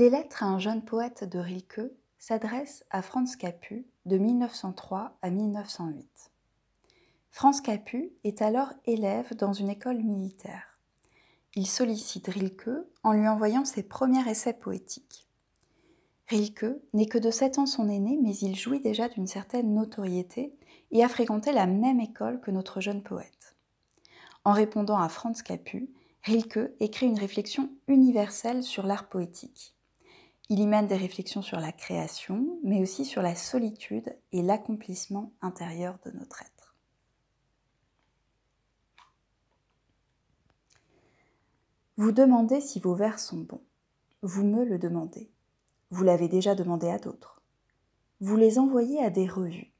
Les lettres à un jeune poète de Rilke s'adressent à Franz Capu de 1903 à 1908. Franz Capu est alors élève dans une école militaire. Il sollicite Rilke en lui envoyant ses premiers essais poétiques. Rilke n'est que de 7 ans son aîné, mais il jouit déjà d'une certaine notoriété et a fréquenté la même école que notre jeune poète. En répondant à Franz Capu, Rilke écrit une réflexion universelle sur l'art poétique. Il y mène des réflexions sur la création, mais aussi sur la solitude et l'accomplissement intérieur de notre être. Vous demandez si vos vers sont bons. Vous me le demandez. Vous l'avez déjà demandé à d'autres. Vous les envoyez à des revues.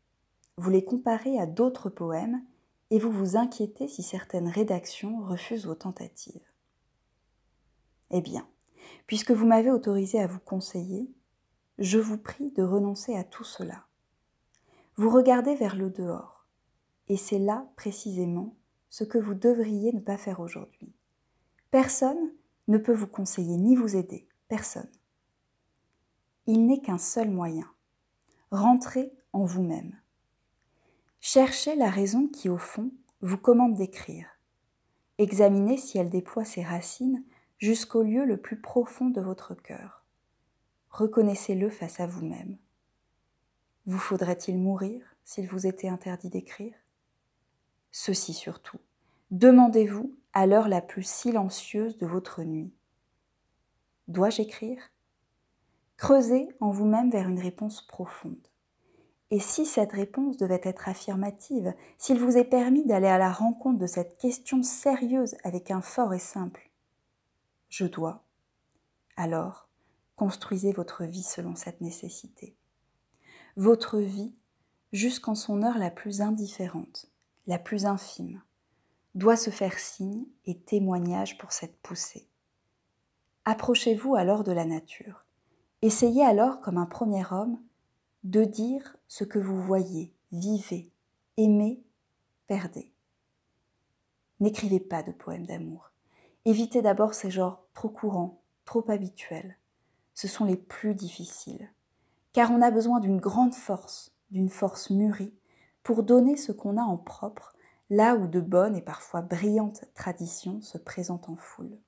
Vous les comparez à d'autres poèmes et vous vous inquiétez si certaines rédactions refusent vos tentatives. Eh bien, puisque vous m'avez autorisé à vous conseiller, je vous prie de renoncer à tout cela. Vous regardez vers le dehors, et c'est là précisément ce que vous devriez ne pas faire aujourd'hui. Personne ne peut vous conseiller ni vous aider, personne. Il n'est qu'un seul moyen. Rentrez en vous-même. Cherchez la raison qui, au fond, vous commande d'écrire. Examinez si elle déploie ses racines jusqu'au lieu le plus profond de votre cœur. Reconnaissez-le face à vous-même. Vous faudrait-il mourir s'il vous était interdit d'écrire? Ceci surtout, demandez-vous à l'heure la plus silencieuse de votre nuit. Dois-je écrire? Creusez en vous-même vers une réponse profonde. Et si cette réponse devait être affirmative, s'il vous est permis d'aller à la rencontre de cette question sérieuse avec un fort et simple Je dois, alors construisez votre vie selon cette nécessité. Votre vie, jusqu'en son heure la plus indifférente, la plus infime, doit se faire signe et témoignage pour cette poussée. Approchez-vous alors de la nature. Essayez alors, comme un premier homme, de dire ce que vous voyez, vivez, aimez, perdez. N'écrivez pas de poèmes d'amour. Évitez d'abord ces genres trop courants, trop habituels. Ce sont les plus difficiles, car on a besoin d'une grande force, d'une force mûrie, pour donner ce qu'on a en propre, là où de bonnes et parfois brillantes traditions se présentent en foule.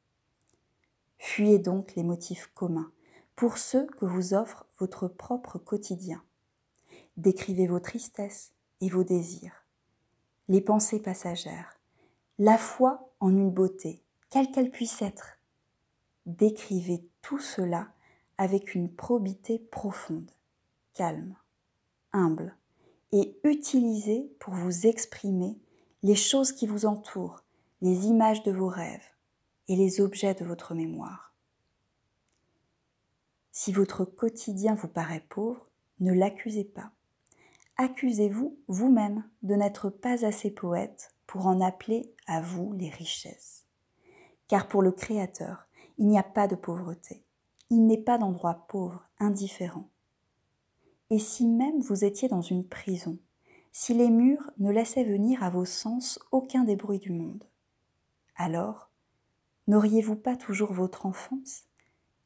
Fuyez donc les motifs communs, pour ceux que vous offre votre propre quotidien. Décrivez vos tristesses et vos désirs, les pensées passagères, la foi en une beauté, quelle qu'elle puisse être. Décrivez tout cela avec une probité profonde, calme, humble, et utilisez pour vous exprimer les choses qui vous entourent, les images de vos rêves et les objets de votre mémoire. Si votre quotidien vous paraît pauvre, ne l'accusez pas. Accusez-vous vous-même de n'être pas assez poète pour en appeler à vous les richesses. Car pour le Créateur, il n'y a pas de pauvreté. Il n'est pas d'endroit pauvre, indifférent. Et si même vous étiez dans une prison, si les murs ne laissaient venir à vos sens aucun des bruits du monde, alors n'auriez-vous pas toujours votre enfance?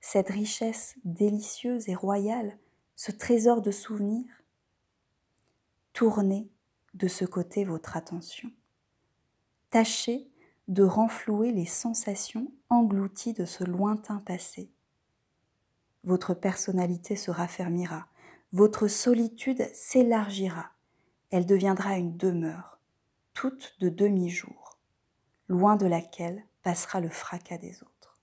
Cette richesse délicieuse et royale, ce trésor de souvenirs? Tournez de ce côté votre attention. Tâchez de renflouer les sensations englouties de ce lointain passé. Votre personnalité se raffermira, votre solitude s'élargira, elle deviendra une demeure, toute de demi-jour, loin de laquelle passera le fracas des autres.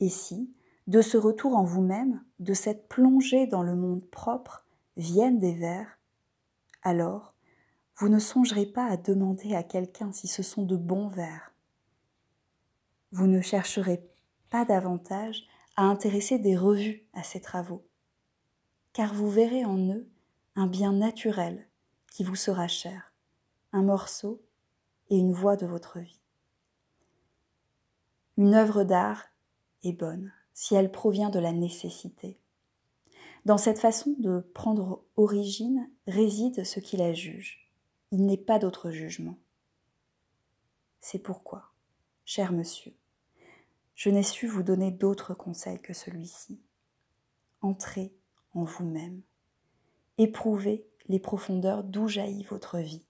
Et si, de ce retour en vous-même, de cette plongée dans le monde propre, viennent des vers, alors vous ne songerez pas à demander à quelqu'un si ce sont de bons vers. Vous ne chercherez pas davantage à intéresser des revues à ces travaux, car vous verrez en eux un bien naturel qui vous sera cher, un morceau et une voix de votre vie. Une œuvre d'art est bonne si elle provient de la nécessité. Dans cette façon de prendre origine réside ce qui la juge. Il n'est pas d'autre jugement. C'est pourquoi, cher monsieur, je n'ai su vous donner d'autres conseils que celui-ci. Entrez en vous-même. Éprouvez les profondeurs d'où jaillit votre vie.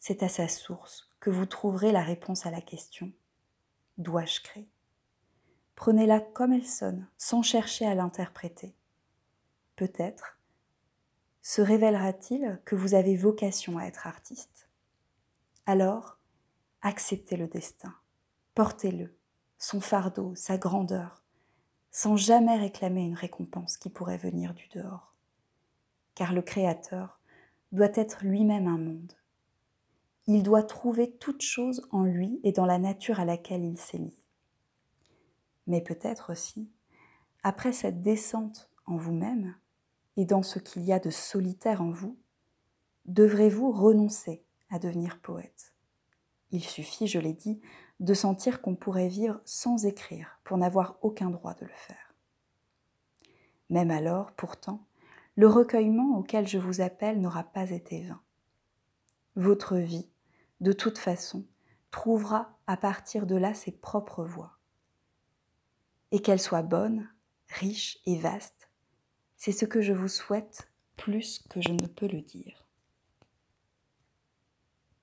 C'est à sa source que vous trouverez la réponse à la question Dois-je créer? Prenez-la comme elle sonne, sans chercher à l'interpréter. Peut-être se révélera-t-il que vous avez vocation à être artiste? Alors, acceptez le destin, portez-le, son fardeau, sa grandeur, sans jamais réclamer une récompense qui pourrait venir du dehors. Car le Créateur doit être lui-même un monde. Il doit trouver toute chose en lui et dans la nature à laquelle il s'est lié. Mais peut-être aussi, après cette descente en vous-même et dans ce qu'il y a de solitaire en vous, devrez-vous renoncer à devenir poète. Il suffit, je l'ai dit, de sentir qu'on pourrait vivre sans écrire pour n'avoir aucun droit de le faire. Même alors, pourtant, le recueillement auquel je vous appelle n'aura pas été vain. Votre vie, de toute façon, trouvera à partir de là ses propres voies. Et qu'elle soit bonne, riche et vaste, c'est ce que je vous souhaite plus que je ne peux le dire.